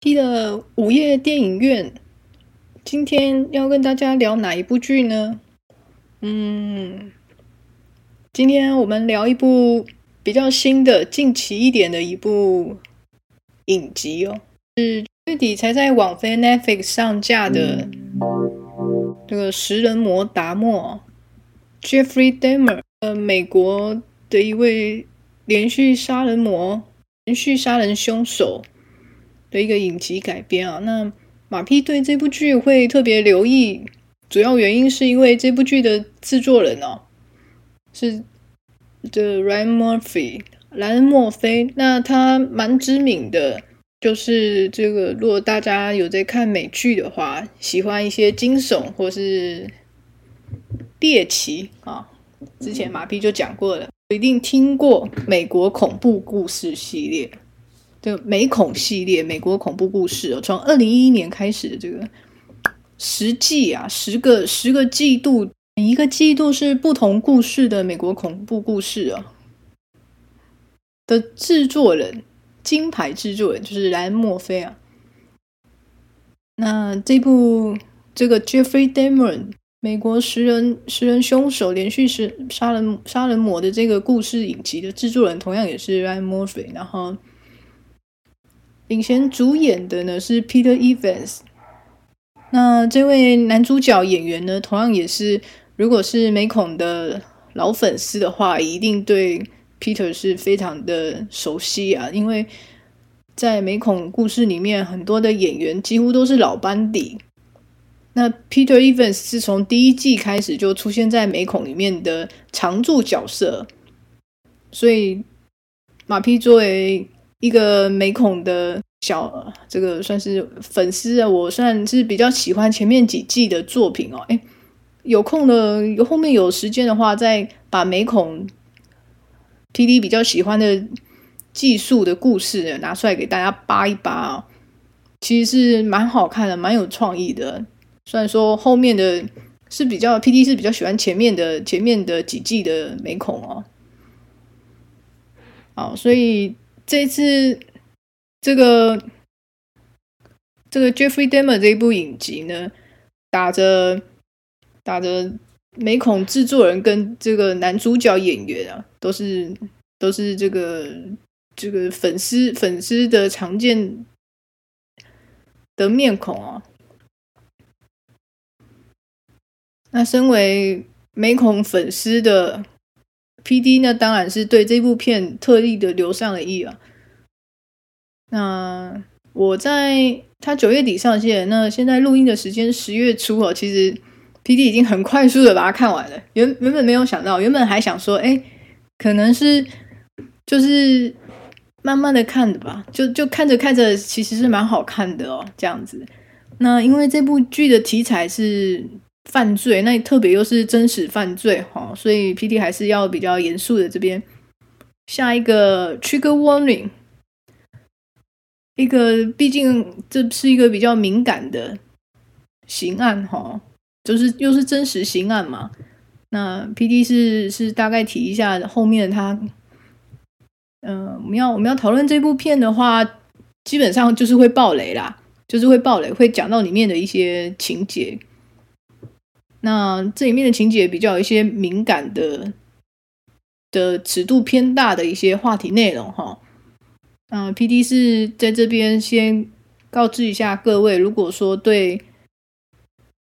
P 的午夜电影院，今天要跟大家聊哪一部剧呢？嗯，今天我们聊一部比较新的、近期一点的一部影集哦，是月底才在网飞 Netflix 上架的这个食人魔达莫 Jeffrey Dahmer，呃，美国的一位连续杀人魔、连续杀人凶手的一个影集改编啊。那马 P 对这部剧会特别留意。主要原因是因为这部剧的制作人哦，是 The Ryan Murphy 莱恩·墨菲。那他蛮知名的，就是这个。如果大家有在看美剧的话，喜欢一些惊悚或是猎奇啊，之前马 P 就讲过了，一定听过美国恐怖故事系列，这个美恐系列，美国恐怖故事哦，从二零一一年开始的这个。十季啊，十个十个季度，一个季度是不同故事的美国恐怖故事啊。的制作人，金牌制作人就是莱恩·墨菲啊。那这部这个 Jeffrey Dahmer 美国食人食人凶手连续杀杀人杀人魔的这个故事影集的制作人，同样也是 I. Murphy，。然后领衔主演的呢是 Peter Evans。那这位男主角演员呢，同样也是，如果是美恐的老粉丝的话，一定对 Peter 是非常的熟悉啊。因为在美恐故事里面，很多的演员几乎都是老班底。那 Peter Evans 是从第一季开始就出现在美恐里面的常驻角色，所以马匹作为一个美恐的。小这个算是粉丝啊，我算是比较喜欢前面几季的作品哦。哎，有空的，有后面有时间的话，再把美恐 PD 比较喜欢的技术的故事拿出来给大家扒一扒哦。其实是蛮好看的，蛮有创意的。虽然说后面的是比较 PD 是比较喜欢前面的前面的几季的美恐哦。好，所以这次。这个这个 Jeffrey Dahmer 这一部影集呢，打着打着美恐制作人跟这个男主角演员啊，都是都是这个这个粉丝粉丝的常见的面孔啊。那身为美恐粉丝的 PD 那，当然是对这部片特意的留上了意啊。那我在他九月底上线，那现在录音的时间十月初哦，其实 PD 已经很快速的把它看完了。原原本没有想到，原本还想说，哎，可能是就是慢慢的看的吧，就就看着看着，其实是蛮好看的哦，这样子。那因为这部剧的题材是犯罪，那特别又是真实犯罪哈，所以 PD 还是要比较严肃的这边下一个 trigger warning。一个，毕竟这是一个比较敏感的刑案哈，就是又是真实刑案嘛。那 PD 是是大概提一下后面他，嗯、我们要我们要讨论这部片的话，基本上就是会爆雷啦，就是会爆雷，会讲到里面的一些情节。那这里面的情节比较有一些敏感的的尺度偏大的一些话题内容哈。嗯、，PD 是在这边先告知一下各位，如果说对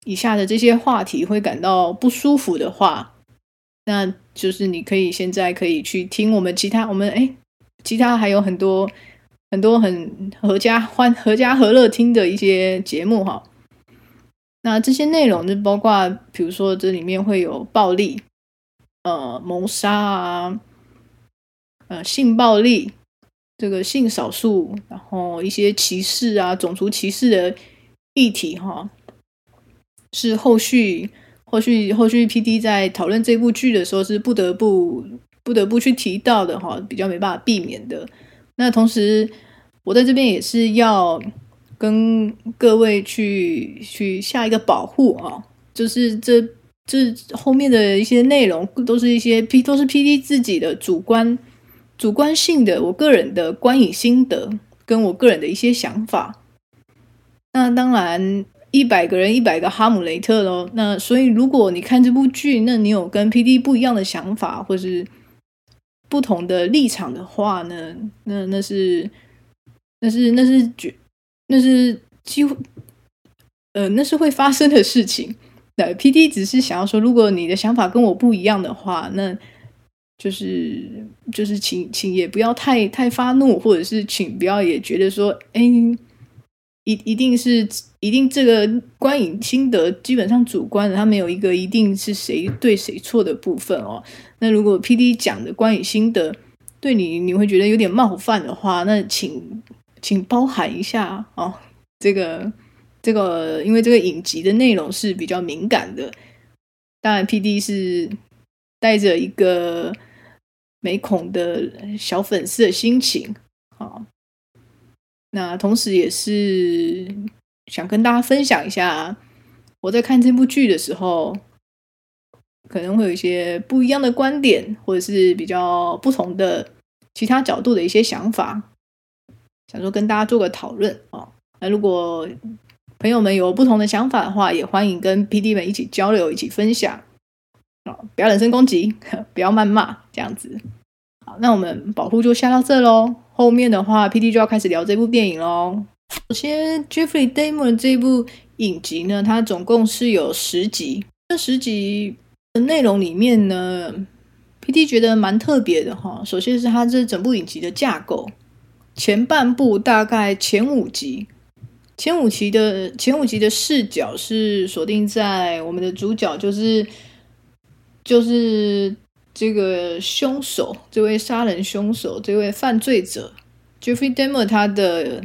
以下的这些话题会感到不舒服的话，那就是你可以现在可以去听我们其他我们哎，其他还有很多很多很合家欢、合家和乐听的一些节目哈。那这些内容就包括，比如说这里面会有暴力、呃谋杀啊、呃性暴力。这个性少数，然后一些歧视啊、种族歧视的议题，哈，是后续、后续、后续 PD 在讨论这部剧的时候是不得不、不得不去提到的，哈，比较没办法避免的。那同时，我在这边也是要跟各位去去下一个保护啊，就是这这后面的一些内容都是一些 P 都是 PD 自己的主观主观性的，我个人的观影心得跟我个人的一些想法。那当然，一百个人一百个哈姆雷特喽。那所以，如果你看这部剧，那你有跟 PD 不一样的想法，或是不同的立场的话呢？那那是那是那是绝那是几乎呃，那是会发生的事情。那，PD 只是想要说，如果你的想法跟我不一样的话，那就是就是请请也不要太太发怒，或者是请不要也觉得说，哎，一一定是一定这个观影心得基本上主观的，他没有一个一定是谁对谁错的部分哦。那如果 PD 讲的观影心得对你你会觉得有点冒犯的话，那请请包涵一下哦，这个。这个因为这个影集的内容是比较敏感的，当然 PD 是带着一个美恐的小粉丝的心情啊，那同时也是想跟大家分享一下，我在看这部剧的时候，可能会有一些不一样的观点，或者是比较不同的其他角度的一些想法，想说跟大家做个讨论啊。那如果朋友们有不同的想法的话，也欢迎跟 PD 们一起交流、一起分享。不要人身攻击，不要谩骂，这样子。好，那我们保护就下到这喽。后面的话，PD 就要开始聊这部电影喽。首先，Jeffrey Damon 这部影集呢，它总共是有十集。这十集的内容里面呢，PD 觉得蛮特别的哈。首先是它这整部影集的架构，前半部大概前五集。前五集的前五集的视角是锁定在我们的主角，就是就是这个凶手，这位杀人凶手，这位犯罪者 Jeffrey Dahmer 他的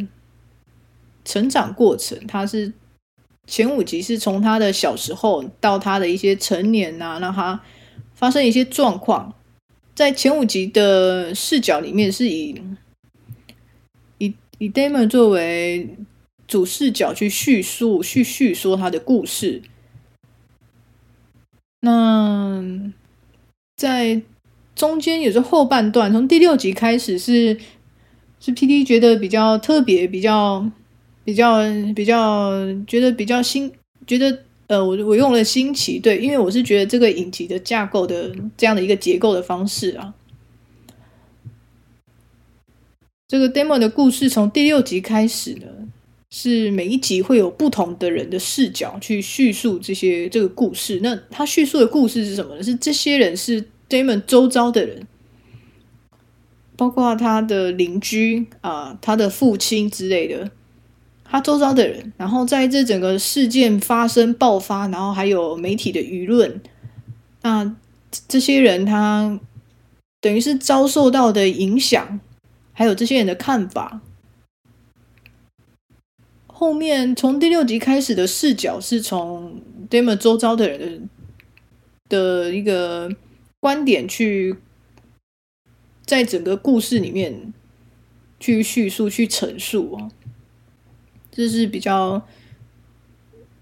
成长过程。他是前五集是从他的小时候到他的一些成年啊，让他发生一些状况。在前五集的视角里面，是以以 Dahmer 作为。主视角去叙述、去叙说他的故事。那在中间也是后半段，从第六集开始是是 PD 觉得比较特别、比较比较比较觉得比较新，觉得呃，我我用了新奇，对，因为我是觉得这个影集的架构的这样的一个结构的方式啊，这个 Dahmer 的故事从第六集开始呢。是每一集会有不同的人的视角去叙述这些这个故事。那他叙述的故事是什么呢？是这些人是 Damon 周遭的人，包括他的邻居啊、他的父亲之类的，他周遭的人。然后在这整个事件发生爆发，然后还有媒体的舆论，那这些人他等于是遭受到的影响，还有这些人的看法。后面从第六集开始的视角是从 Dahmer 周遭的人的的一个观点去，在整个故事里面去叙述、去陈述哦，这是比较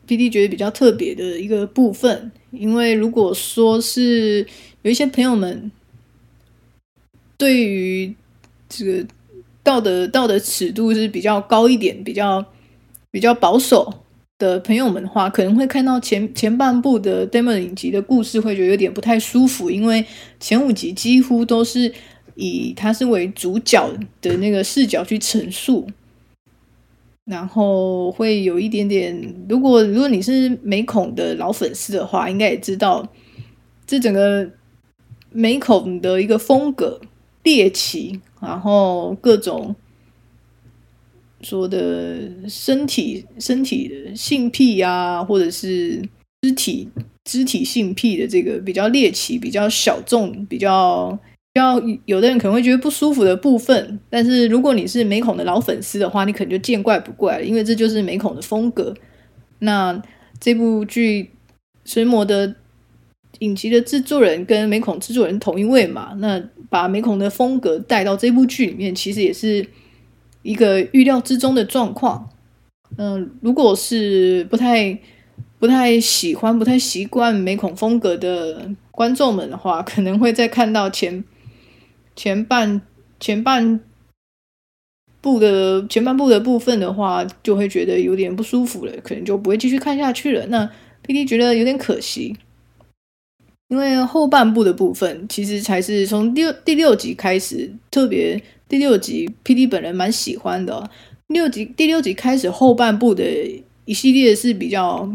PD 觉得比较特别的一个部分。因为如果说是有一些朋友们对于这个道德道德尺度是比较高一点，比较。比较保守的朋友们的话，可能会看到前前半部的 demo 影集的故事，会觉得有点不太舒服，因为前五集几乎都是以他是为主角的那个视角去陈述，然后会有一点点。如果如果你是美恐的老粉丝的话，应该也知道这整个美恐的一个风格猎奇，然后各种。说的身体、身体的性癖啊，或者是肢体、肢体性癖的这个比较猎奇、比较小众、比较比较有的人可能会觉得不舒服的部分。但是如果你是美恐的老粉丝的话，你可能就见怪不怪了，因为这就是美恐的风格。那这部剧《神魔》的影集的制作人跟美恐制作人同一位嘛，那把美恐的风格带到这部剧里面，其实也是。一个预料之中的状况，嗯，如果是不太不太喜欢、不太习惯美恐风格的观众们的话，可能会在看到前前半前半部的前半部的部分的话，就会觉得有点不舒服了，可能就不会继续看下去了。那 PD 觉得有点可惜，因为后半部的部分其实才是从第第六集开始，特别第六集 PD 本人蛮喜欢的。六集第六集开始后半部的一系列是比较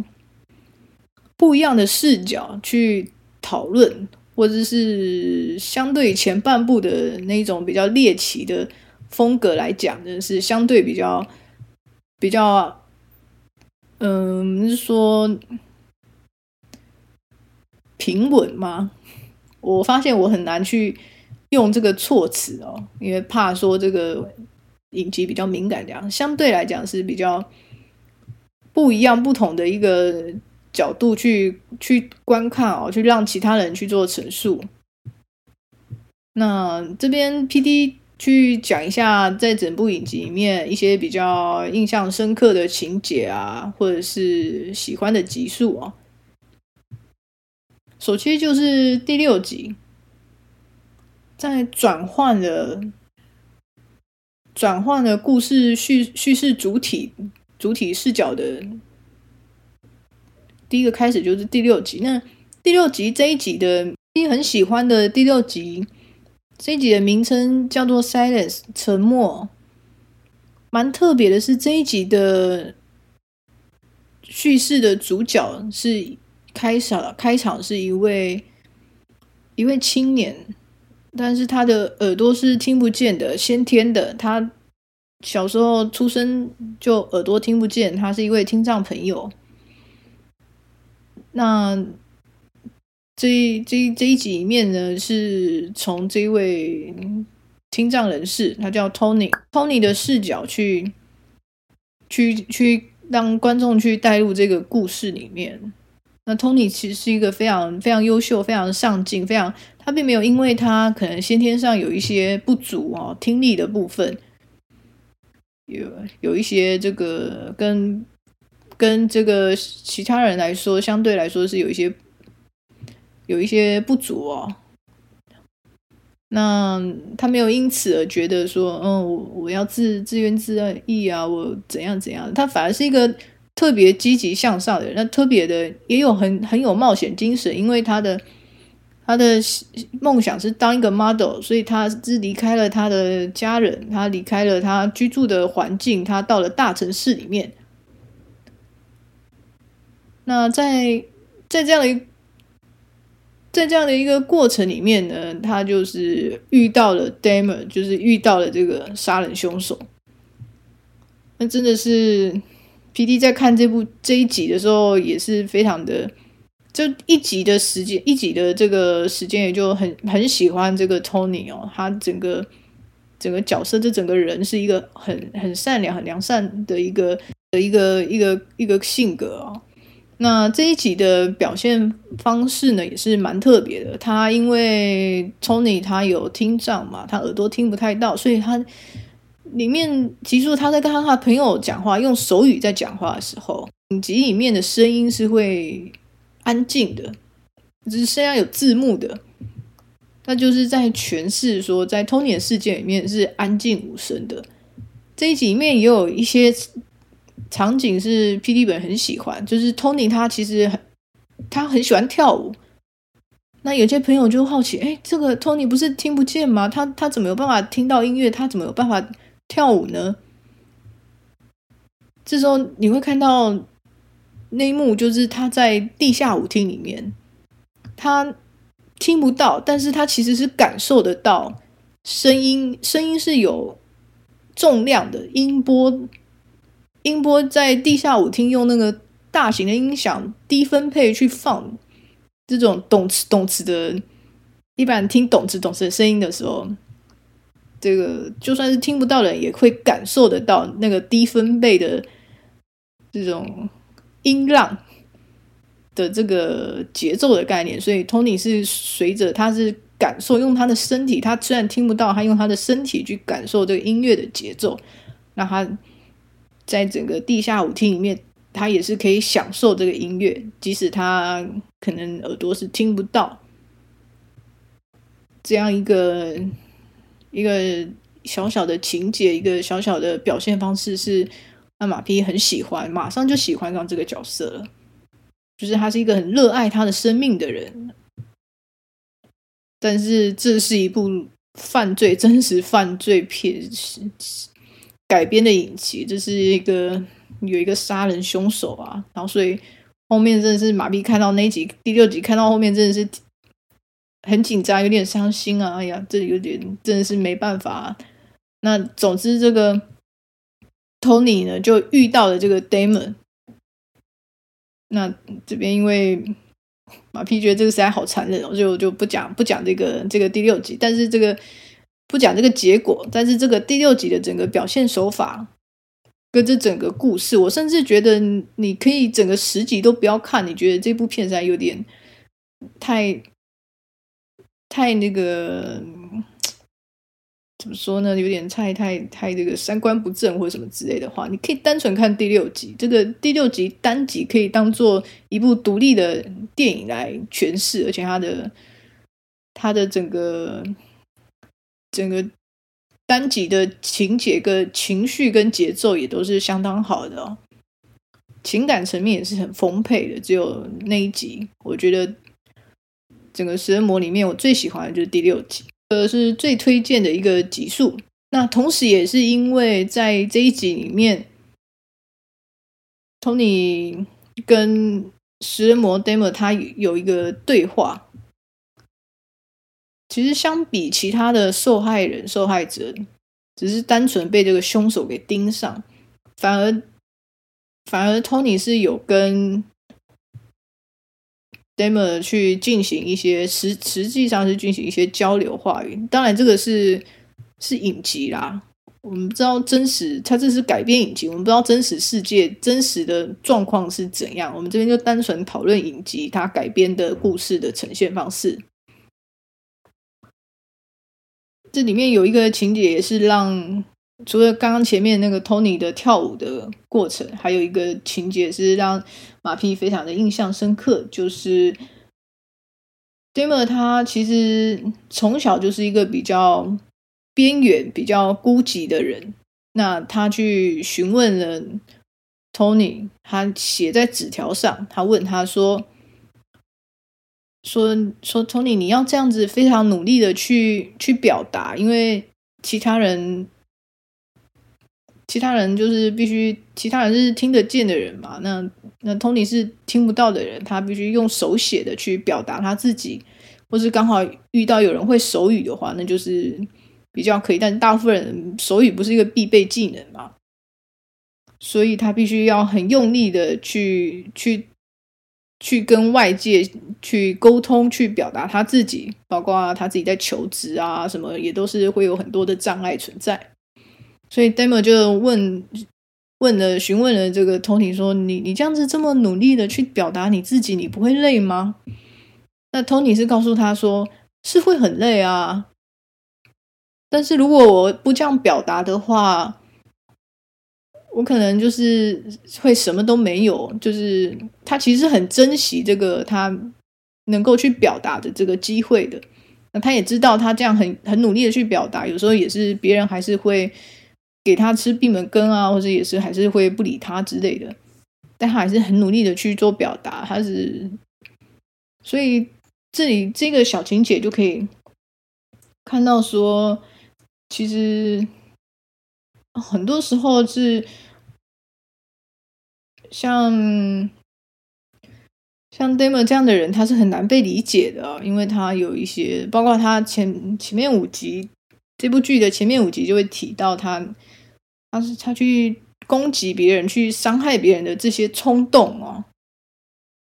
不一样的视角去讨论，或者是相对前半部的那种比较猎奇的风格来讲呢，是相对比较比较，嗯，是说平稳吗？我发现我很难去用这个措辞哦，因为怕说这个影集比较敏感，这样相对来讲是比较不一样、不同的一个。角度去去观看哦，去让其他人去做陈述。那这边 PD 去讲一下，在整部影集里面一些比较印象深刻的情节啊，或者是喜欢的集数哦。首先就是第六集，在转换了转换了故事叙叙事主体主体视角的。第一个开始就是第六集，那第六集这一集的你很喜欢的第六集，这一集的名称叫做《Silence》沉默，蛮特别的是这一集的叙事的主角是开场，开场是一位一位青年，但是他的耳朵是听不见的，先天的，他小时候出生就耳朵听不见，他是一位听障朋友。那这这这一集里面呢，是从这位听障人士，他叫 Tony，Tony 的视角去去去让观众去带入这个故事里面。那 Tony 其实是一个非常非常优秀、非常上进、非常他并没有因为他可能先天上有一些不足哦，听力的部分有有一些这个跟。跟这个其他人来说，相对来说是有一些有一些不足哦。那他没有因此而觉得说，嗯，我我要自自怨自艾啊，我怎样怎样。他反而是一个特别积极向上的人，那特别的也有很很有冒险精神，因为他的他的梦想是当一个 model，所以他是离开了他的家人，他离开了他居住的环境，他到了大城市里面。那在在这样的一在这样的一个过程里面呢，他就是遇到了 Dahmer，就是遇到了这个杀人凶手。那真的是 PD 在看这部这一集的时候，也是非常的，就一集的时间，一集的这个时间，也就很很喜欢这个 Tony 哦，他整个整个角色，这整个人是一个很很善良、很良善的一个的一个一个一个性格哦。那这一集的表现方式呢，也是蛮特别的。他因为 Tony 他有听障嘛，他耳朵听不太到，所以他里面其实他在跟他的朋友讲话，用手语在讲话的时候，影集里面的声音是会安静的，只是剩下有字幕的，那就是在诠释说，在 Tony 的世界里面是安静无声的。这一集里面也有一些。场景是 PD 本很喜欢，就是 Tony 他其实很他很喜欢跳舞。那有些朋友就好奇，哎，这个 Tony 不是听不见吗？他他怎么有办法听到音乐？他怎么有办法跳舞呢？这时候你会看到那一幕，就是他在地下舞厅里面，他听不到，但是他其实是感受得到声音，声音是有重量的音波。音波在地下舞厅用那个大型的音响低分配去放这种动词动词的，一般听动词动词的声音的时候，这个就算是听不到的人也会感受得到那个低分贝的这种音浪的这个节奏的概念。所以 Tony 是随着他是感受，用他的身体，他虽然听不到，他用他的身体去感受这个音乐的节奏，那他。在整个地下舞厅里面他也是可以享受这个音乐，即使他可能耳朵是听不到。这样一个一个小小的情节，一个小小的表现方式，是让马匹很喜欢，马上就喜欢上这个角色了。就是他是一个很热爱他的生命的人，但是这是一部犯罪真实犯罪片改编的影集，这是一个有一个杀人凶手啊，然后所以后面真的是马匹看到那集第六集看到后面真的是很紧张，有点伤心啊，哎呀，这有点真的是没办法啊。那总之这个 Tony 呢就遇到了这个 Damon。那这边因为马屁觉得这个实在好残忍，我就就不讲不讲这个这个第六集，但是这个不讲这个结果，但是这个第六集的整个表现手法跟这整个故事，我甚至觉得你可以整个十集都不要看，你觉得这部片实在有点太太那个。怎么说呢？有点太太太这个三观不正或者什么之类的话，你可以单纯看第六集。这个第六集单集可以当做一部独立的电影来诠释，而且它的它的整个整个单集的情节跟情绪跟节奏也都是相当好的哦，情感层面也是很丰沛的。只有那一集，我觉得整个食人魔里面我最喜欢的就是第六集。呃，是最推荐的一个集数。那同时也是因为在这一集里面，Tony 跟食人魔 Damon 他有一个对话。其实相比其他的受害人、受害者，只是单纯被这个凶手给盯上，反而反而 Tony 是有跟。Damon 去进行一些实实际上是进行一些交流话语，当然这个是是影集啦，我们不知道真实，它这是改编影集，我们不知道真实世界真实的状况是怎样，我们这边就单纯讨论影集它改编的故事的呈现方式。这里面有一个情节也是让。除了刚刚前面那个 Tony 的跳舞的过程，还有一个情节是让马匹非常的印象深刻，就是 Damer 他其实从小就是一个比较边缘、比较孤寂的人。那他去询问了 Tony，他写在纸条上，他问他说：“说说 Tony，你要这样子非常努力的去去表达，因为其他人。”其他人就是必须，其他人是听得见的人嘛？那那 Tony 是听不到的人，他必须用手写的去表达他自己，或是刚好遇到有人会手语的话，那就是比较可以。但是大部分人手语不是一个必备技能嘛，所以他必须要很用力的去去去跟外界去沟通，去表达他自己，包括他自己在求职啊什么，也都是会有很多的障碍存在。所以 Damon 就问问了询问了这个 Tony 说：“你你这样子这么努力的去表达你自己，你不会累吗？”那 Tony 是告诉他说：“是会很累啊，但是如果我不这样表达的话，我可能就是会什么都没有。就是他其实很珍惜这个他能够去表达的这个机会的。那他也知道他这样很很努力的去表达，有时候也是别人还是会。”给他吃闭门羹啊，或者也是还是会不理他之类的，但他还是很努力的去做表达。他是，所以这里这个小情节就可以看到说，其实很多时候是像像 Damon 这样的人，他是很难被理解的，因为他有一些，包括他前前面五集这部剧的前面五集就会提到他。他是他去攻击别人、去伤害别人的这些冲动哦，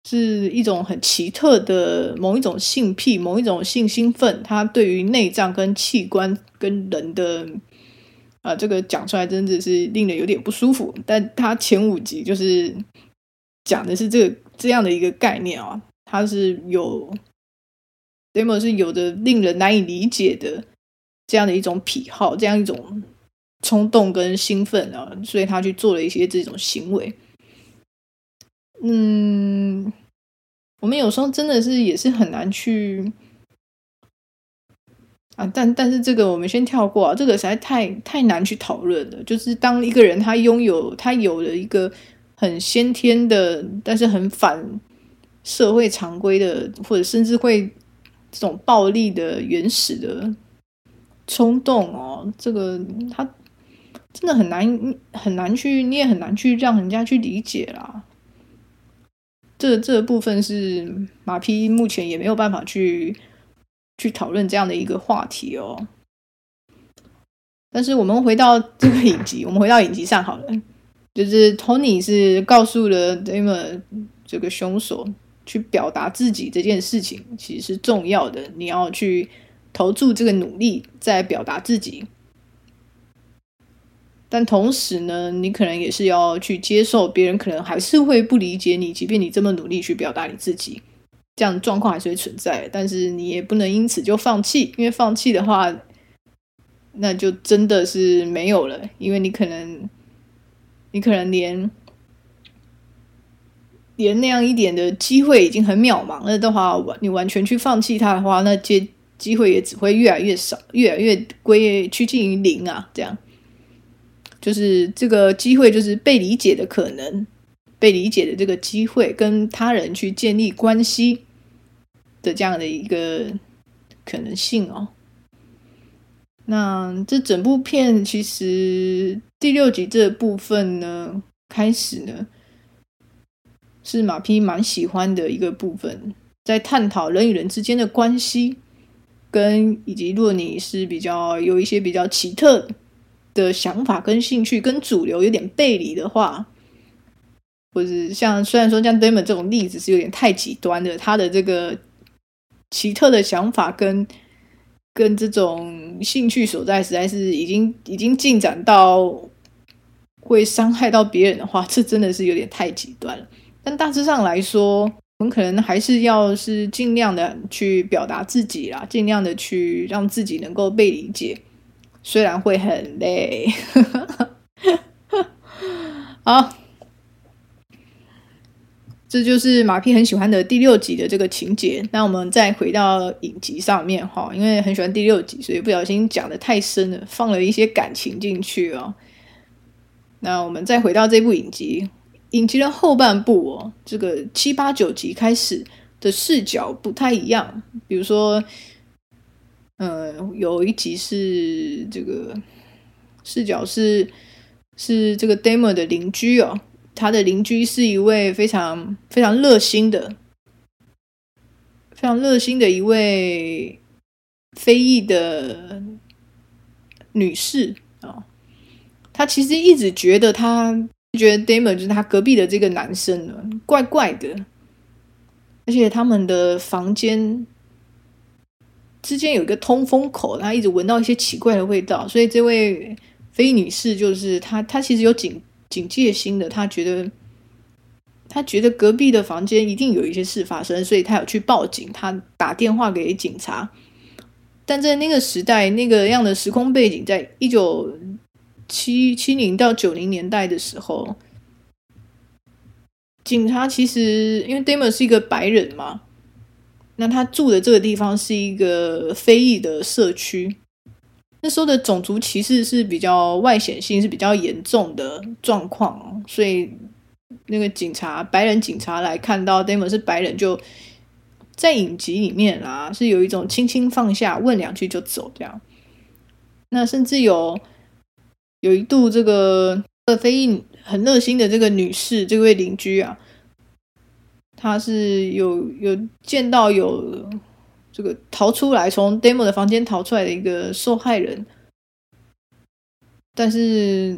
是一种很奇特的某一种性癖、某一种性兴奋。他对于内脏跟器官跟人的啊、这个讲出来真的是令人有点不舒服。但他前五集就是讲的是这个这样的一个概念啊、他是有 demo 是有着令人难以理解的这样的一种癖好，这样一种。冲动跟兴奋啊，所以他去做了一些这种行为。嗯，我们有时候真的是也是很难去啊，但但是这个我们先跳过啊，这个实在太太难去讨论了。就是当一个人他拥有他有了一个很先天的，但是很反社会常规的，或者甚至会这种暴力的原始的冲动哦，这个他。真的很难很难去，你也很难去让人家去理解啦。这这部分是马匹目前也没有办法去去讨论这样的一个话题哦。但是我们回到这个影集，我们回到影集上好了。就是 Tony 是告诉了 Damon 这个凶手去表达自己这件事情其实是重要的，你要去投注这个努力在表达自己。但同时呢，你可能也是要去接受别人可能还是会不理解你，即便你这么努力去表达你自己，这样状况还是会存在。但是你也不能因此就放弃，因为放弃的话，那就真的是没有了。因为你可能，你可能连连那样一点的机会已经很渺茫了的话，完你完全去放弃它的话，那接机会也只会越来越少，越来越归趋近于零啊，这样。就是这个机会，就是被理解的可能，被理解的这个机会，跟他人去建立关系的这样的一个可能性哦。那这整部片其实第六集这部分呢，开始呢是马匹蛮喜欢的一个部分，在探讨人与人之间的关系，跟以及如果你是比较有一些比较奇特的想法跟兴趣跟主流有点背离的话，或者像虽然说像 Damon 这种例子是有点太极端的，他的这个奇特的想法跟跟这种兴趣所在，实在是已经已经进展到会伤害到别人的话，这真的是有点太极端了。但大致上来说，我们可能还是要是尽量的去表达自己啦，尽量的去让自己能够被理解。虽然会很累，好，这就是马匹很喜欢的第六集的这个情节。那我们再回到影集上面哈，因为很喜欢第六集，所以不小心讲得太深了，放了一些感情进去哦。那我们再回到这部影集，影集的后半部哦，这个七八九集开始的视角不太一样，比如说。呃，有一集是这个视角是是这个 Damon 的邻居哦，他的邻居是一位非常非常热心的、非常热心的一位非裔的女士啊、哦。他其实一直觉得他觉得 Damon 就是他隔壁的这个男生呢，怪怪的，而且他们的房间。之间有一个通风口，他一直闻到一些奇怪的味道，所以这位非女士就是她，她其实有警警戒心的，她觉得她觉得隔壁的房间一定有一些事发生，所以她有去报警，她打电话给警察。但在那个时代，那个样的时空背景，在一九七七零到九零年代的时候，警察其实因为 Damon 是一个白人嘛。那他住的这个地方是一个非裔的社区，那时候的种族歧视是比较外显性，是比较严重的状况，所以那个警察，白人警察来看到 Damon 是白人，就在影集里面啊，是有一种轻轻放下，问两句就走这样。那甚至有有一度，这个非裔很热心的这个女士，这位邻居啊。他是有有见到有这个逃出来从 Damon 的房间逃出来的一个受害人，但是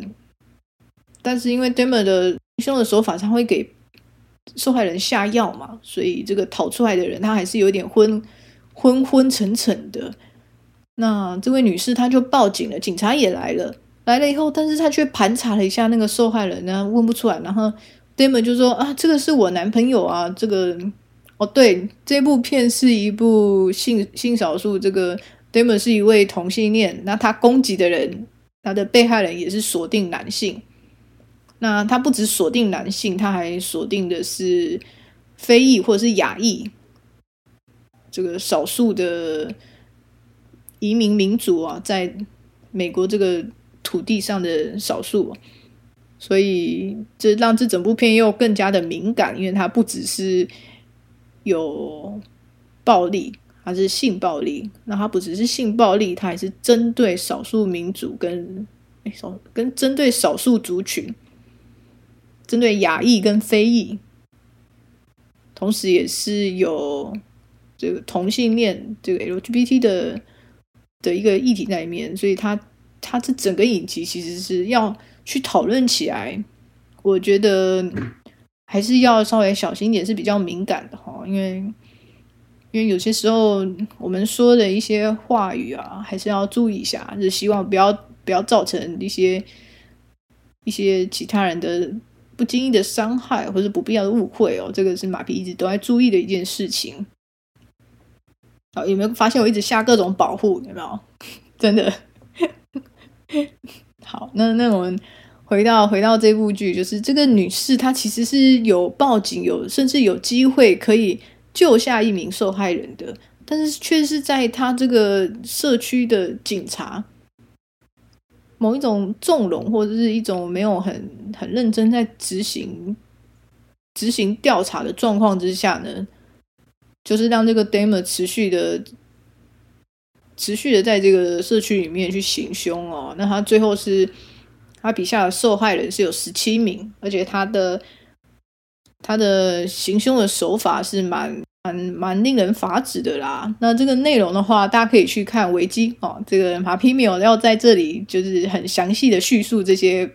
但是因为 Damon 的凶的手法他会给受害人下药嘛，所以这个逃出来的人他还是有点昏昏昏沉沉的。那这位女士她就报警了，警察也来了，来了以后，但是他却盘查了一下那个受害人呢，问不出来，然后。Damon 就说啊，这个是我男朋友啊，这个哦，对，这部片是一部性性少数，这个 Damon 是一位同性恋，那他攻击的人，他的被害人也是锁定男性，那他不止锁定男性，他还锁定的是非裔或者是亚裔。这个少数的移民民族啊，在美国这个土地上的少数，所以这让这整部片又更加的敏感，因为它不只是有暴力。它是性暴力，那它不只是性暴力，它还是针对少数民族跟少跟针对少数族群，针对亚裔跟非裔，同时也是有这个同性恋这个 LGBT 的的一个议题在里面，所以它它这整个影集其实是要去讨论起来，我觉得还是要稍微小心一点，是比较敏感的哈，因为。因为有些时候我们说的一些话语啊，还是要注意一下，就是希望不要不要造成一些一些其他人的不经意的伤害或者不必要的误会哦。这个是马屁一直都在注意的一件事情。好，有没有发现我一直下各种保护？有没有？真的。好，那那我们回到回到这部剧，就是这个女士她其实是有报警，有甚至有机会可以。救下一名受害人的，但是却是在她这个社区的警察某一种纵容或者是一种没有很很认真在执行执行调查的状况之下呢，就是让这个 DAME 持续的持续的在这个社区里面去行凶哦。那他最后是他笔下的受害人是有十七名，而且他的。他的行凶的手法是蛮蛮蛮令人发指的啦。那这个内容的话，大家可以去看维基哦。这个马屁缪要在这里就是很详细的叙述这些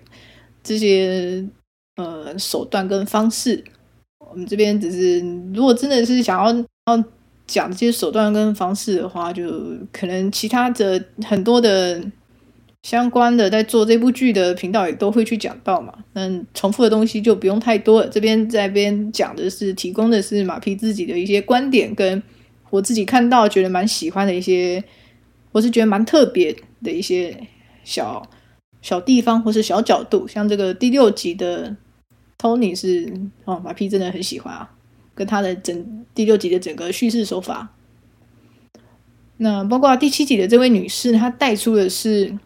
这些呃手段跟方式。我们这边只是如果真的是想要要讲这些手段跟方式的话，就可能其他的很多的。相关的在做这部剧的频道也都会去讲到嘛，那重复的东西就不用太多了。这边在这边讲的是提供的是马屁自己的一些观点，跟我自己看到觉得蛮喜欢的一些，我是觉得蛮特别的一些小小地方或是小角度。像这个第六集的 Tony 是哦，马屁真的很喜欢啊，跟他的整第六集的整个叙事手法。那包括第七集的这位女士，她带出的是。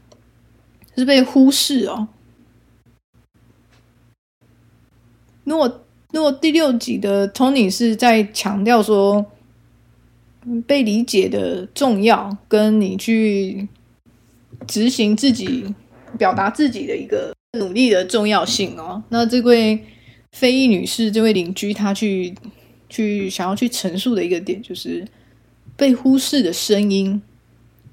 是被忽视哦。如果如果第六集的 Tony 是在强调说被理解的重要，跟你去执行自己、表达自己的一个努力的重要性哦，那这位非裔女士，这位邻居，她去去想要去陈述的一个点，就是被忽视的声音。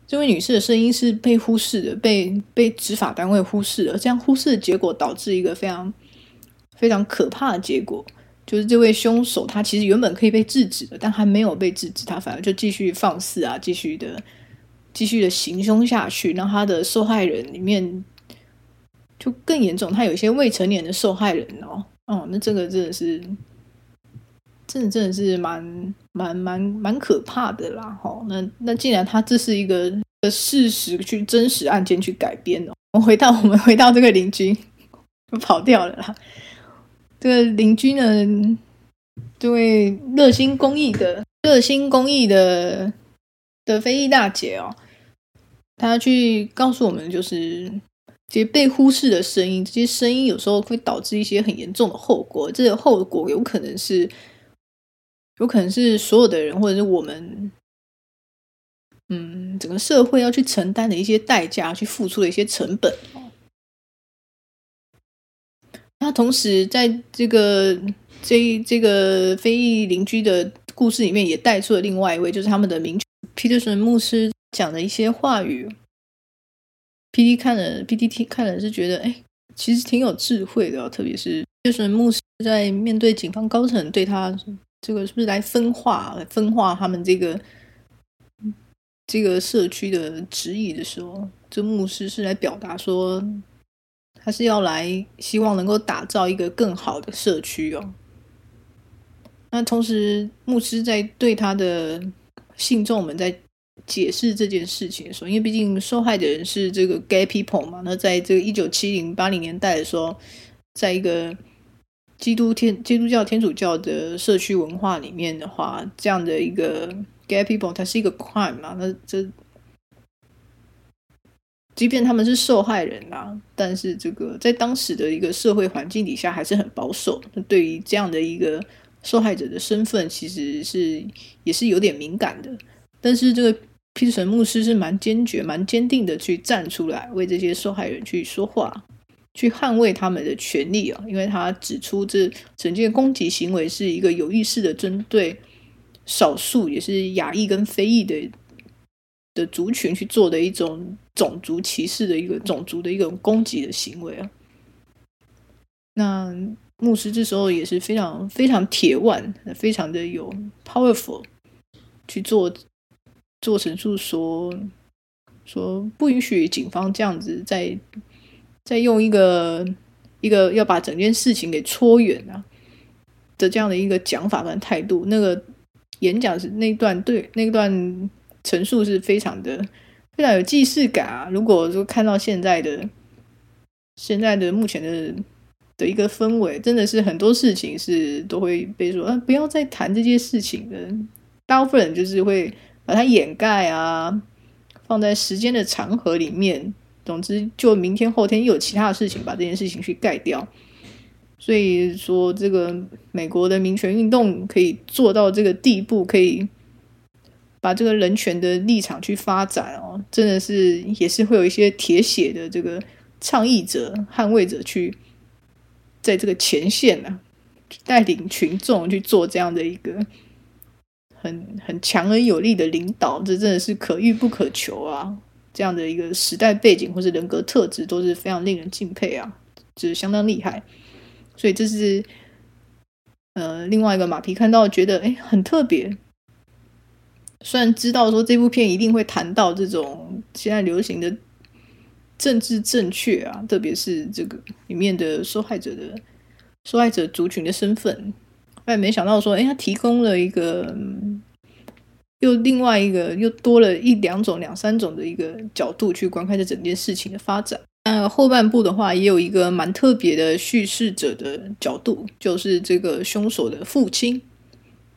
这位女士的声音是被忽视的，被被执法单位忽视了。这样忽视的结果导致一个非常非常可怕的结果，就是这位凶手他其实原本可以被制止的，但还没有被制止，他反而就继续放肆啊，继续的继续的行凶下去。让他的受害人里面就更严重，他有一些未成年的受害人哦，哦，那这个真的是。真的真的是蛮蛮蛮蛮可怕的啦！哈，那那既然他这是一个的事实去真实案件去改编哦，我们回到我们回到这个邻居就，跑掉了啦。这个邻居呢，这位热心公益的热心公益的的非裔大姐哦，她去告诉我们，就是这些被忽视的声音，这些声音有时候会导致一些很严重的后果，这个后果有可能是。有可能是所有的人，或者是我们，嗯，整个社会要去承担的一些代价，去付出的一些成本。那同时，在这个这这个非裔邻居的故事里面，也带出了另外一位，就是他们的名 Peterson 牧师讲的一些话语。P.D. 看了，P.D.T. 看了是觉得，哎，其实挺有智慧的哦，特别是就是牧师在面对警方高层对他。这个是不是来分化、分化他们这个这个社区的质疑的时候，这牧师是来表达说，他是要来希望能够打造一个更好的社区哦。那同时，牧师在对他的信众们在解释这件事情的时候，因为毕竟受害的人是这个 gay people 嘛，那在这个一九七零八零年代的时候。在一个基督天基督教天主教的社区文化里面的话，这样的一个 gay people，它是一个 crime 嘛？那这即便他们是受害人啊，但是这个在当时的一个社会环境底下还是很保守。那对于这样的一个受害者的身份，其实是也是有点敏感的。但是这个皮特森牧师是蛮坚决、蛮坚定的去站出来，为这些受害人去说话。去捍卫他们的权利啊，因为他指出这整件攻击行为是一个有意识的针对少数，也是亚裔跟非裔的的族群去做的一种种族歧视的一个种族的一个攻击的行为啊。那牧师这时候也是非常非常铁腕，非常的有 powerful 去做做陈述说，说不允许警方这样子在。再用一个一个要把整件事情给戳远啊的这样的一个讲法跟态度，那个演讲是那段对那段陈述是非常的非常有既视感啊！如果说看到现在的现在的目前的的一个氛围，真的是很多事情是都会被说啊，不要再谈这些事情的，大部分人就是会把它掩盖啊，放在时间的长河里面。总之，就明天后天又有其他的事情把这件事情去盖掉。所以说，这个美国的民权运动可以做到这个地步，可以把这个人权的立场去发展哦，真的是也是会有一些铁血的这个倡议者、捍卫者去在这个前线呢、啊，带领群众去做这样的一个很很强而有力的领导，这真的是可遇不可求啊。这样的一个时代背景或是人格特质都是非常令人敬佩啊，就是相当厉害。所以这是呃另外一个马皮看到觉得哎很特别。虽然知道说这部片一定会谈到这种现在流行的政治正确啊，特别是这个里面的受害者的受害者族群的身份，但没想到说哎他提供了一个。又另外一个又多了一两种、两三种的一个角度去观看这整件事情的发展。那后半部的话，也有一个蛮特别的叙事者的角度，就是这个凶手的父亲。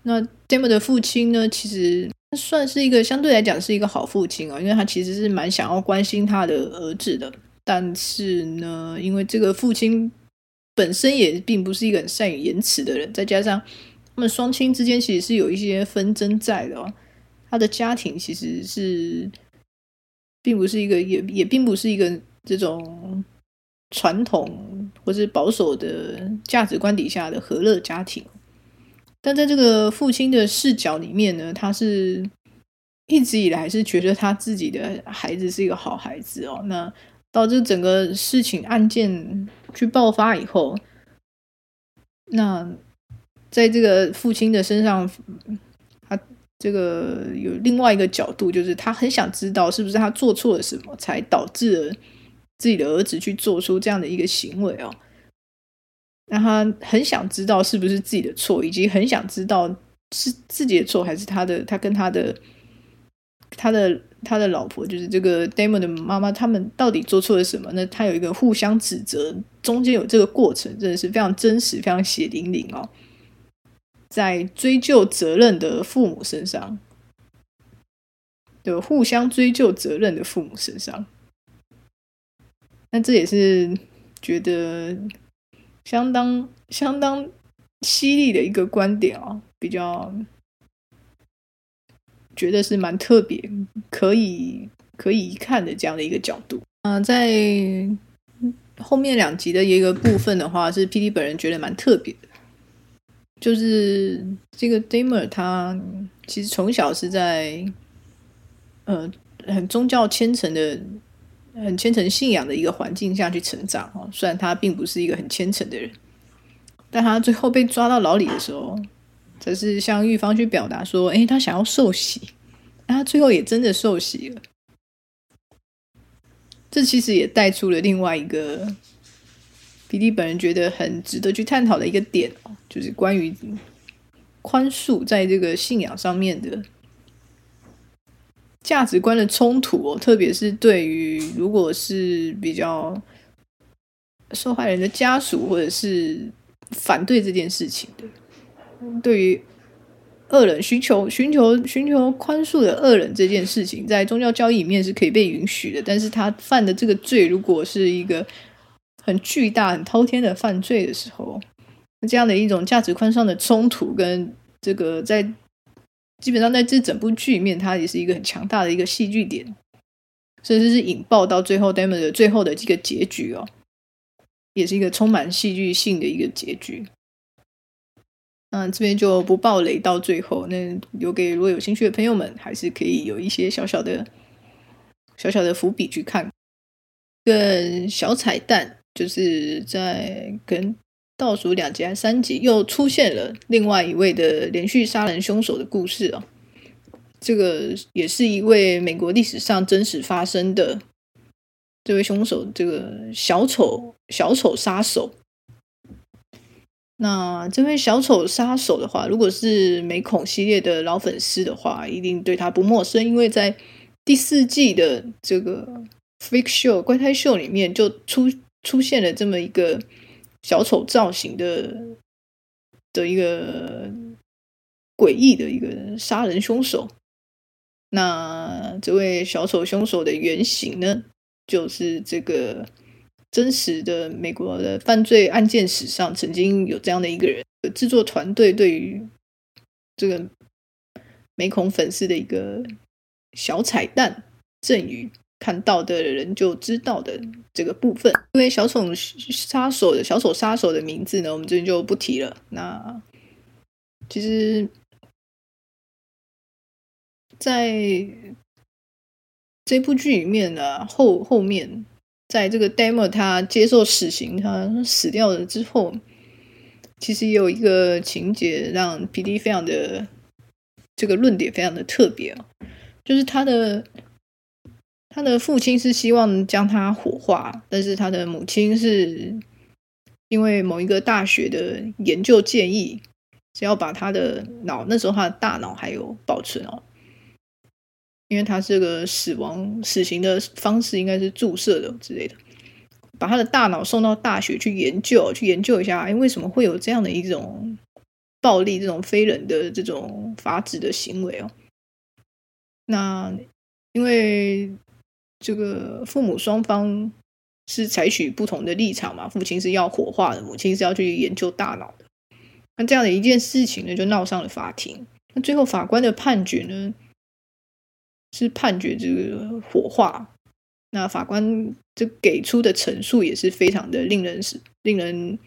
那 Damon 的父亲呢，其实算是一个相对来讲是一个好父亲啊，因为他其实是蛮想要关心他的儿子的。但是呢，因为这个父亲本身也并不是一个很善于言辞的人，再加上他们双亲之间其实是有一些纷争在的哦。他的家庭其实是，并不是一个，也也并不是一个这种传统或是保守的价值观底下的和乐家庭。但在这个父亲的视角里面呢，他是一直以来是觉得他自己的孩子是一个好孩子哦。那导致整个事情案件去爆发以后，那在这个父亲的身上。他这个有另外一个角度，就是他很想知道是不是他做错了什么，才导致了自己的儿子去做出这样的一个行为哦。那他很想知道是不是自己的错，以及很想知道是自己的错还是他的，他跟他的他的他的老婆，就是这个 Damon 的妈妈，他们到底做错了什么？那他有一个互相指责，中间有这个过程，真的是非常真实，非常血淋淋哦。在追究责任的父母身上，的互相追究责任的父母身上，那这也是觉得相当相当犀利的一个观点哦，比较觉得是蛮特别，可以可以一看的这样的一个角度。嗯、在后面两集的一个部分的话，是 PD 本人觉得蛮特别的。就是这个 Damer 他其实从小是在呃很宗教虔诚的、很虔诚信仰的一个环境下去成长哦。虽然他并不是一个很虔诚的人，但他最后被抓到牢里的时候，则是向狱方去表达说：“哎，他想要受洗。”那他最后也真的受洗了。这其实也带出了另外一个。比利本人觉得很值得去探讨的一个点哦，就是关于宽恕在这个信仰上面的价值观的冲突哦，特别是对于如果是比较受害人的家属或者是反对这件事情的。对于恶人寻求寻求寻求宽恕的恶人这件事情，在宗教教义里面是可以被允许的。但是他犯的这个罪，如果是一个很巨大、很滔天的犯罪的时候，这样的一种价值观上的冲突，跟这个在基本上在这整部剧里面，它也是一个很强大的一个戏剧点，甚至是引爆到最后 Damon 的最后的这个结局哦，也是一个充满戏剧性的一个结局。那这边就不爆雷，到最后那留给如果有兴趣的朋友们，还是可以有一些小小的、小小的伏笔去看。个小彩蛋就是在跟倒数两集还三集又出现了另外一位的连续杀人凶手的故事哦。这个也是一位美国历史上真实发生的这位凶手，这个小丑小丑杀手。那这位小丑杀手的话，如果是美恐系列的老粉丝的话，一定对他不陌生，因为在第四季的这个 Fake Show 怪胎秀里面就出出现了这么一个小丑造型的的一个诡异的一个杀人凶手。那这位小丑凶手的原型呢，就是这个。真实的美国的犯罪案件史上，曾经有这样的一个人。制作团队对于这个美恐粉丝的一个小彩蛋赠予，看到的人就知道的这个部分。因为小丑杀手的小丑杀手的名字呢，我们这边就不提了。那其实，在这部剧里面呢，后后面。在这个 demo，他接受死刑，他死掉了之后，其实也有一个情节让 PD 非常的这个论点非常的特别，就是他的他的父亲是希望将他火化，但是他的母亲是因为某一个大学的研究建议，是要把他的脑，那时候他的大脑还有保存哦。因为他这个死亡死刑的方式应该是注射的之类的，把他的大脑送到大学去研究，去研究一下，哎，为什么会有这样的一种暴力、这种非人的这种法治的行为哦？那因为这个父母双方是采取不同的立场嘛，父亲是要火化的，母亲是要去研究大脑的。那这样的一件事情呢，就闹上了法庭。那最后法官的判决呢？是判决这个火化，那法官这给出的陈述也是非常的令人是令人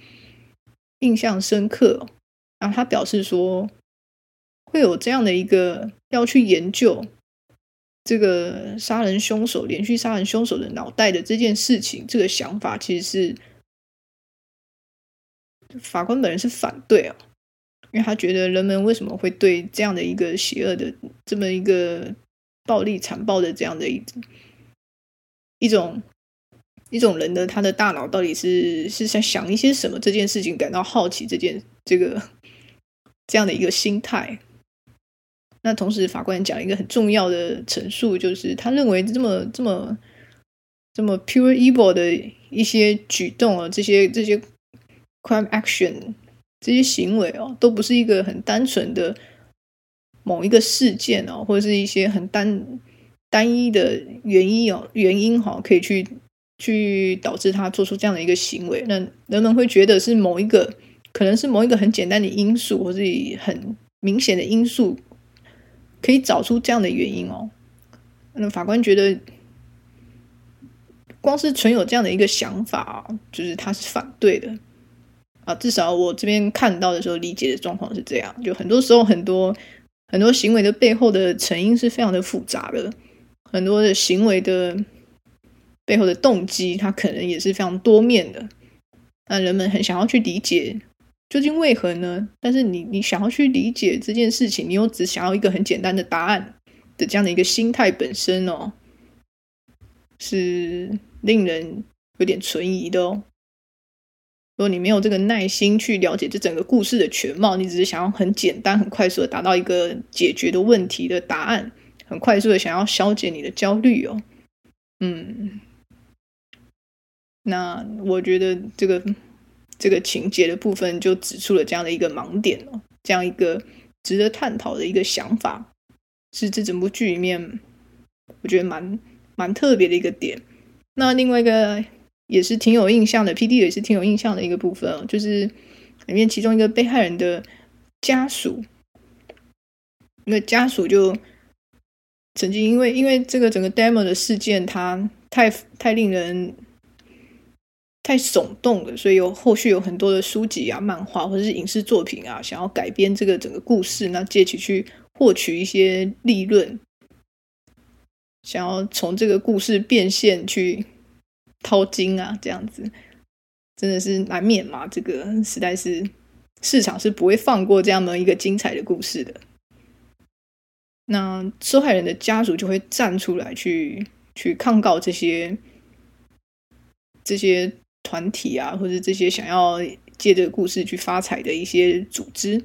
印象深刻。然后他表示说，会有这样的一个要去研究这个杀人凶手、连续杀人凶手的脑袋的这件事情，这个想法其实是法官本人是反对啊，因为他觉得人们为什么会对这样的一个邪恶的这么一个。暴力残暴的这样的一种一种一种人的他的大脑到底是是在想一些什么？这件事情感到好奇，这件这个这样的一个心态。那同时，法官讲一个很重要的陈述，就是他认为这么这么这么 pure evil 的一些举动啊，这些这些 crime action 这些行为哦，都不是一个很单纯的。某一个事件哦，或者是一些很单单一的原因哦，原因哈，可以去去导致他做出这样的一个行为。那人们会觉得是某一个，可能是某一个很简单的因素，或是很明显的因素，可以找出这样的原因哦。那法官觉得，光是存有这样的一个想法，就是他是反对的啊。至少我这边看到的时候，理解的状况是这样。就很多时候，很多。很多行为的背后的成因是非常的复杂的，很多的行为的背后的动机，它可能也是非常多面的。那人们很想要去理解究竟为何呢？但是你你想要去理解这件事情，你又只想要一个很简单的答案的这样的一个心态本身哦，是令人有点存疑的哦。如果你没有这个耐心去了解这整个故事的全貌，你只是想要很简单、很快速的达到一个解决的问题的答案，很快速的想要消解你的焦虑哦。嗯，那我觉得这个这个情节的部分就指出了这样的一个盲点哦，这样一个值得探讨的一个想法，是这整部剧里面我觉得蛮蛮特别的一个点。那另外一个也是挺有印象的，PD 也是挺有印象的一个部分哦，就是里面其中一个被害人的家属，那个家属就曾经因为因为这个整个 Dahmer 的事件，它太太令人太耸动了，所以有后续有很多的书籍啊、漫画或者是影视作品啊，想要改编这个整个故事，那借其去获取一些利润，想要从这个故事变现去掏金啊，这样子真的是难免嘛，这个实在是。市场是不会放过这样的一个精彩的故事的。那受害人的家属就会站出来去去抗告这些这些团体啊，或者这些想要借这个故事去发财的一些组织。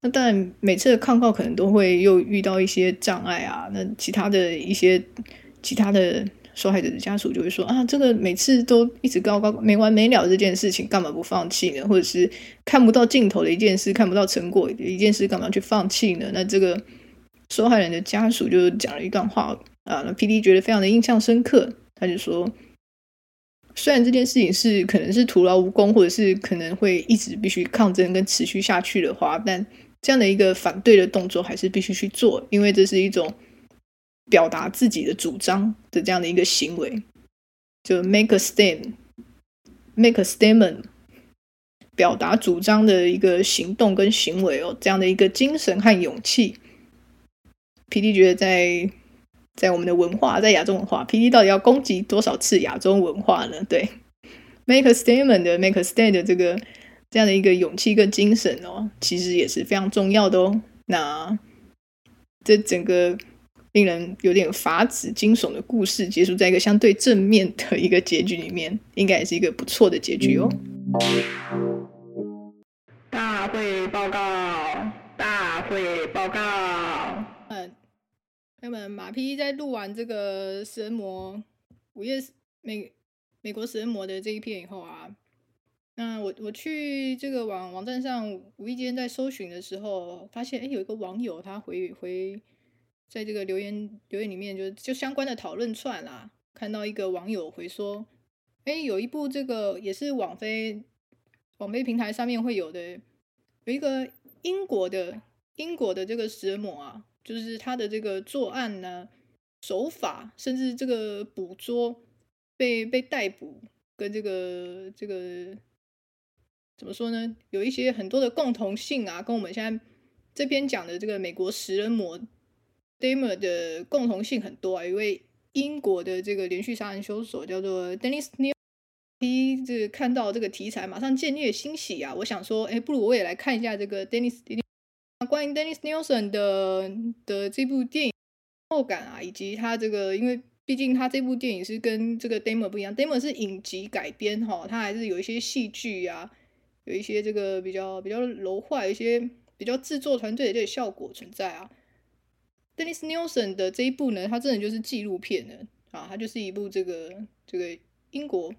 那当然，每次的抗告可能都会又遇到一些障碍啊。那其他的一些其他的。受害者的家属就会说啊，这个每次都一直高高没完没了这件事情，干嘛不放弃呢？或者是看不到尽头的一件事，看不到成果的一件事，干嘛去放弃呢？那这个受害人的家属就讲了一段话啊，那 PD 觉得非常的印象深刻。他就说，虽然这件事情是可能是徒劳无功，或者是可能会一直必须抗争跟持续下去的话，但这样的一个反对的动作还是必须去做，因为这是一种。表达自己的主张的这样的一个行为，就 make a stand，make a statement，表达主张的一个行动跟行为哦，这样的一个精神和勇气，PD 觉得在在我们的文化，在亚洲文化，PD 到底要攻击多少次亚洲文化呢？对，make a statement 的 make a stand 的这个这样的一个勇气跟精神哦，其实也是非常重要的哦。那这整个。令人有点发指、惊悚的故事结束在一个相对正面的一个结局里面，应该也是一个不错的结局哦。大会报告，大会报告。嗯，那么马匹在录完这个食人魔午夜美美国食人魔的这一篇以后啊，那我我去这个网网站上无意间在搜寻的时候，发现哎有一个网友他回回。在这个留言留言里面就，就相关的讨论串啦。看到一个网友回说：“哎，有一部这个也是网飞网飞平台上面会有的，有一个英国的英国的这个食人魔啊，就是他的这个作案呢手法，甚至这个捕捉被被逮捕跟这个这个怎么说呢？有一些很多的共同性啊，跟我们现在这边讲的这个美国食人魔。” Damer 的共同性很多啊，一位英国的这个连续杀人凶手叫做 Dennis Nilsen。第一次看到这个题材，马上见猎欣喜啊！我想说，哎，不如我也来看一下这个 Dennis。关于 Dennis Nilsen 的的这部电影后感啊，以及他这个，因为毕竟他这部电影是跟这个 damer 不一样 damer 是影集改编哈，他还是有一些戏剧啊，有一些这个比较比较柔化，一些比较制作团队的这个效果存在啊。Dennis Nilsen 的这一部呢，它真的就是纪录片呢啊，它就是一部这个这个英国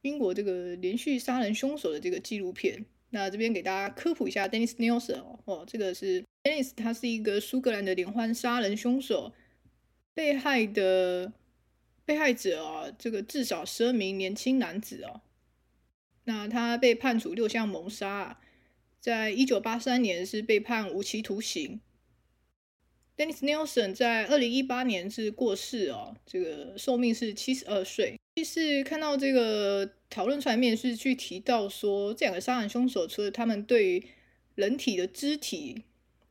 英国这个连续杀人凶手的这个纪录片。那这边给大家科普一下，Dennis Nilsen 哦，这个是 Dennis，他是一个苏格兰的连环杀人凶手，被害的被害者啊，这个至少十二名年轻男子哦。那他被判处六项谋杀，在一九八三年是被判无期徒刑。Dennis Nilsen 在二零一八年是过世哦，这个寿命是七十二岁。其实看到这个讨论出来面是去提到说，这两个杀人凶手除了他们对于人体的肢体，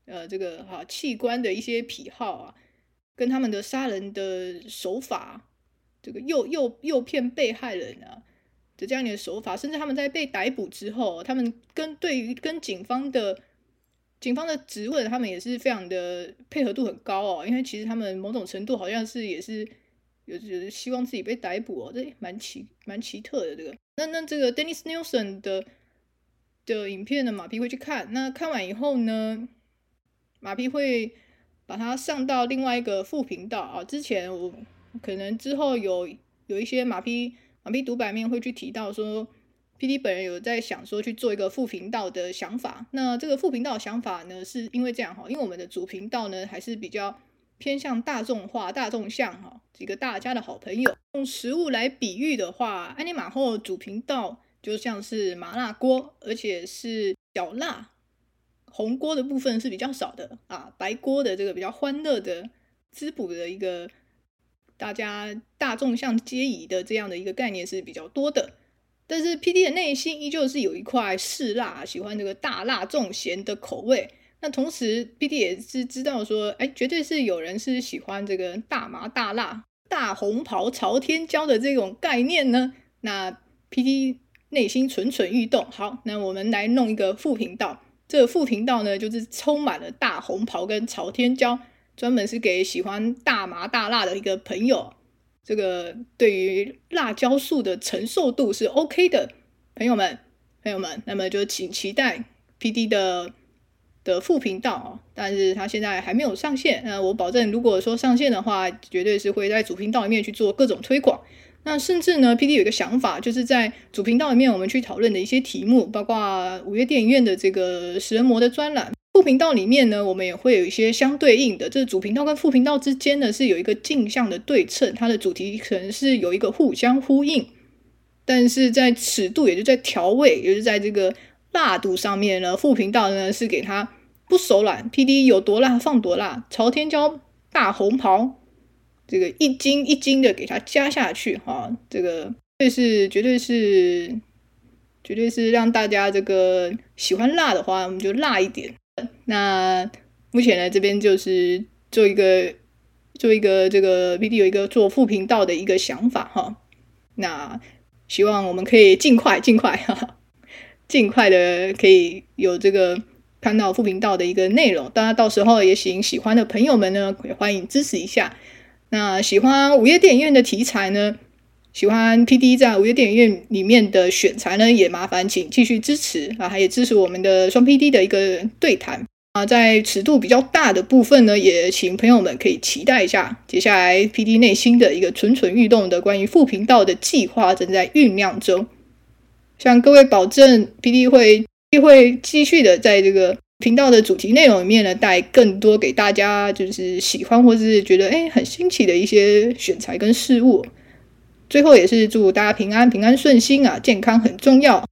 呃，这个哈器官的一些癖好啊，跟他们的杀人的手法，这个诱诱诱骗被害人啊的这样的手法，甚至他们在被逮捕之后，他们跟对于跟警方的。警方的质问，他们也是非常的配合度很高哦，因为其实他们某种程度好像是也是有有希望自己被逮捕哦，这蛮奇蛮奇特的这个。那那这个 Dennis Nilsen 的的影片呢，马匹会去看。那看完以后呢，马匹会把它上到另外一个副频道啊。之前我可能之后有有一些马匹马匹独白面会去提到说，PD 本人有在想说去做一个副频道的想法。那这个副频道想法呢，是因为这样哈，因为我们的主频道呢还是比较偏向大众化、大众向哈，几个大家的好朋友。用食物来比喻的话，安妮马后主频道就像是麻辣锅，而且是小辣。红锅的部分是比较少的啊，白锅的这个比较欢乐的滋补的一个大家大众向皆宜的这样的一个概念是比较多的。但是 PD 的内心依旧是有一块嗜辣，喜欢这个大辣重咸的口味。那同时 PD 也是知道说，哎，绝对是有人是喜欢这个大麻大辣、大红袍朝天椒的这种概念呢。那 PD 内心蠢蠢欲动，好，那我们来弄一个副频道。这个副频道呢，就是充满了大红袍跟朝天椒，专门是给喜欢大麻大辣的一个朋友。这个对于辣椒素的承受度是 OK 的，朋友们，朋友们，那么就请期待 PD 的的副频道啊。但是他现在还没有上线，那我保证，如果说上线的话，绝对是会在主频道里面去做各种推广。那甚至呢，PD 有一个想法，就是在主频道里面，我们去讨论的一些题目，包括五月电影院的这个食人魔的专栏。副频道里面呢，我们也会有一些相对应的，这个主频道跟副频道之间呢，是有一个镜像的对称，它的主题可能是有一个互相呼应，但是在尺度，也就在调味，也就是在这个辣度上面呢，副频道呢是给它不手软，PD 有多辣放多辣，朝天椒大红袍。这个一斤一斤的给它加下去哈，这个这是绝对是绝对是让大家这个喜欢辣的话，我们就辣一点。那目前呢，这边就是做一个做一个这个 PD 有一个做副频道的一个想法哈。那希望我们可以尽快尽快哈哈，尽快的可以有这个看到副频道的一个内容。当然到时候也请喜欢的朋友们呢，也欢迎支持一下。那喜欢午夜电影院的题材呢？喜欢 PD 在五月电影院里面的选材呢？也麻烦请继续支持啊，还有支持我们的双 PD 的一个对谈啊。在尺度比较大的部分呢，也请朋友们可以期待一下，接下来 PD 内心的一个蠢蠢欲动的关于副频道的计划正在酝酿中。向各位保证，PD 会会继续的在这个。频道的主题内容里面呢，带更多给大家，就是喜欢或是觉得诶很新奇的一些选材跟事物。最后也是祝大家平安平安顺心啊，健康很重要。